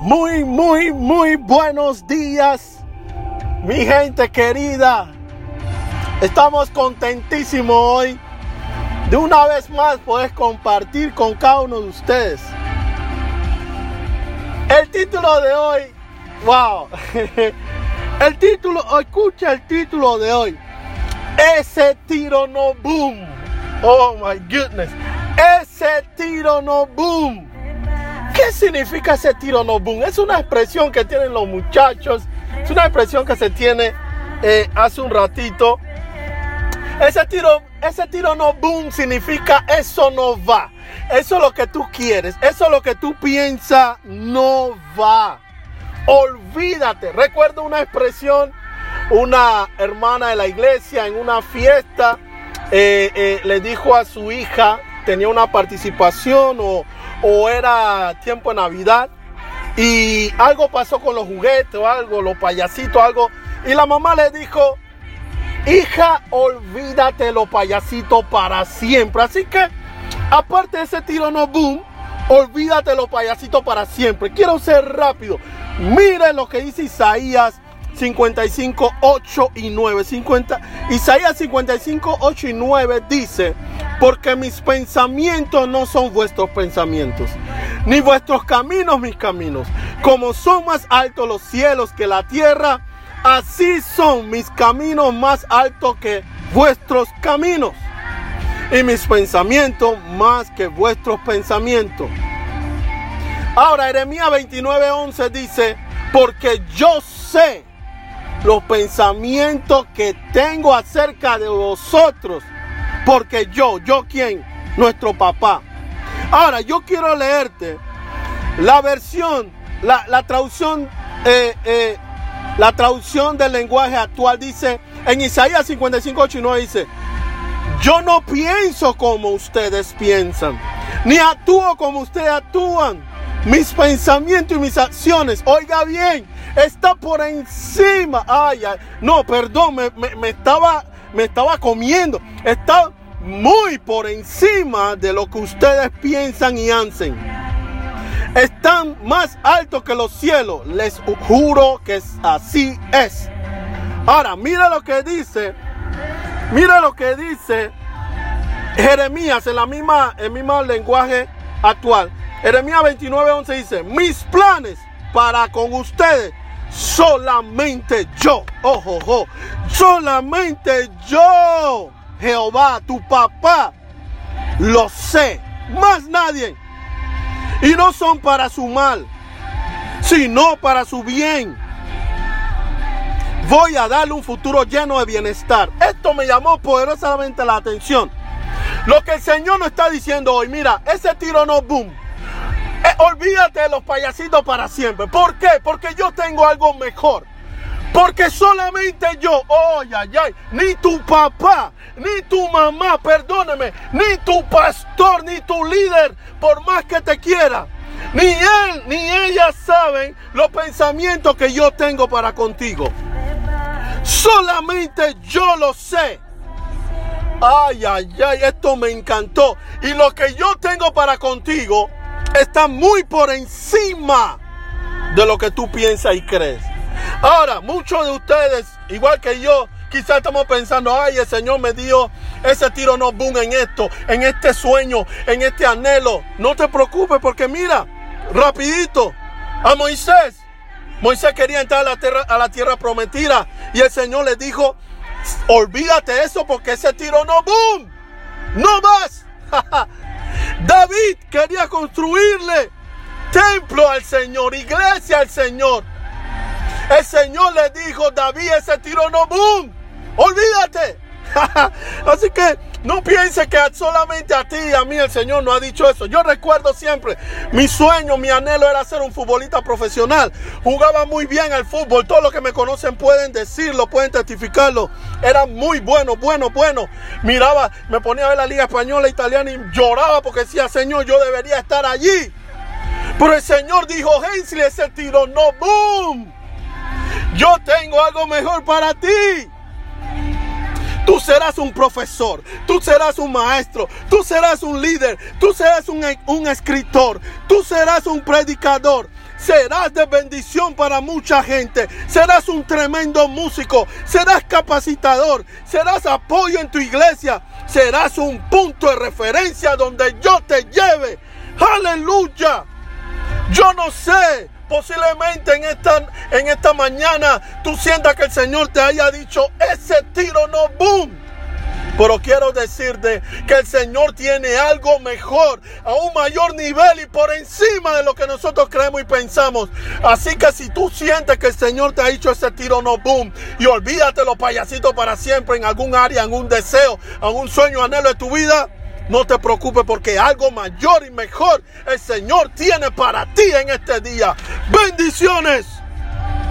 Muy, muy, muy buenos días, mi gente querida. Estamos contentísimos hoy de una vez más poder compartir con cada uno de ustedes. El título de hoy, wow. El título, escucha el título de hoy. Ese tiro no boom. Oh my goodness. Ese tiro no boom. ¿Qué significa ese tiro no boom? Es una expresión que tienen los muchachos. Es una expresión que se tiene eh, hace un ratito. Ese tiro, ese tiro no boom significa eso no va. Eso es lo que tú quieres. Eso es lo que tú piensas no va. Olvídate. Recuerdo una expresión, una hermana de la iglesia en una fiesta eh, eh, le dijo a su hija, tenía una participación o, o era tiempo de Navidad y algo pasó con los juguetes o algo, los payasitos, algo. Y la mamá le dijo, hija, olvídate los payasitos para siempre. Así que, aparte de ese tiro no boom, olvídate los payasitos para siempre. Quiero ser rápido. Miren lo que dice Isaías 55, 8 y 9. 50, Isaías 55, 8 y 9 dice, porque mis pensamientos no son vuestros pensamientos, ni vuestros caminos mis caminos. Como son más altos los cielos que la tierra, así son mis caminos más altos que vuestros caminos. Y mis pensamientos más que vuestros pensamientos. Ahora Jeremías 29:11 dice, porque yo sé los pensamientos que tengo acerca de vosotros. Porque yo, yo quién, nuestro papá. Ahora yo quiero leerte la versión, la, la traducción, eh, eh, la traducción del lenguaje actual dice, en Isaías 55, 8 y 9 dice, yo no pienso como ustedes piensan, ni actúo como ustedes actúan mis pensamientos y mis acciones, oiga bien, está por encima. Ay, ay, no, perdón, me, me, estaba, me estaba comiendo. Está muy por encima de lo que ustedes piensan y hacen. Están más altos que los cielos. Les juro que así es. Ahora, mira lo que dice. Mira lo que dice Jeremías en la misma, el mismo lenguaje actual. Jeremías 29, 11 dice, mis planes para con ustedes, solamente yo, ojo, ojo, solamente yo, Jehová, tu papá, lo sé, más nadie. Y no son para su mal, sino para su bien. Voy a darle un futuro lleno de bienestar. Esto me llamó poderosamente la atención. Lo que el Señor nos está diciendo hoy, mira, ese tiro no boom olvídate de los payasitos para siempre. ¿Por qué? Porque yo tengo algo mejor. Porque solamente yo, oh, ay, ay, ni tu papá, ni tu mamá, perdóneme, ni tu pastor, ni tu líder, por más que te quiera, ni él, ni ella saben los pensamientos que yo tengo para contigo. Solamente yo lo sé. Ay, ay, ay, esto me encantó. Y lo que yo tengo para contigo, está muy por encima de lo que tú piensas y crees. Ahora, muchos de ustedes, igual que yo, quizás estamos pensando, ay, el Señor me dio ese tiro no boom en esto, en este sueño, en este anhelo. No te preocupes porque mira, rapidito, a Moisés. Moisés quería entrar a la tierra, a la tierra prometida y el Señor le dijo, olvídate eso porque ese tiro no boom, construirle templo al Señor, iglesia al Señor. El Señor le dijo, David, ese tiro no boom. Olvídate. Así que no piense que solamente a ti y a mí el Señor no ha dicho eso. Yo recuerdo siempre, mi sueño, mi anhelo era ser un futbolista profesional. Jugaba muy bien al fútbol. Todos los que me conocen pueden decirlo, pueden testificarlo. Era muy bueno, bueno, bueno. Miraba, me ponía a ver la Liga Española, Italiana y lloraba porque decía, Señor, yo debería estar allí. Pero el Señor dijo, Hensley, ese tiro no, boom. Yo tengo algo mejor para ti. Tú serás un profesor, tú serás un maestro, tú serás un líder, tú serás un, un escritor, tú serás un predicador. serás de bendición para mucha gente. Serás un tremendo músico, serás capacitador, serás apoyo en tu iglesia, serás un punto de referencia donde yo te lleve. Aleluya. Yo no sé, posiblemente en esta, mañana tú sientas que el Señor te haya dicho, ese tiro no boom. Pero quiero decirte que el Señor tiene algo mejor, a un mayor nivel y por encima de lo que nosotros creemos y pensamos. Así que si tú sientes que el Señor te ha dicho ese tiro no boom y olvídate los payasitos para siempre en algún área, en deseo, en sueño, anhelo de tu vida, no te preocupes porque algo mayor y mejor el Señor tiene para ti en este día. Bendiciones.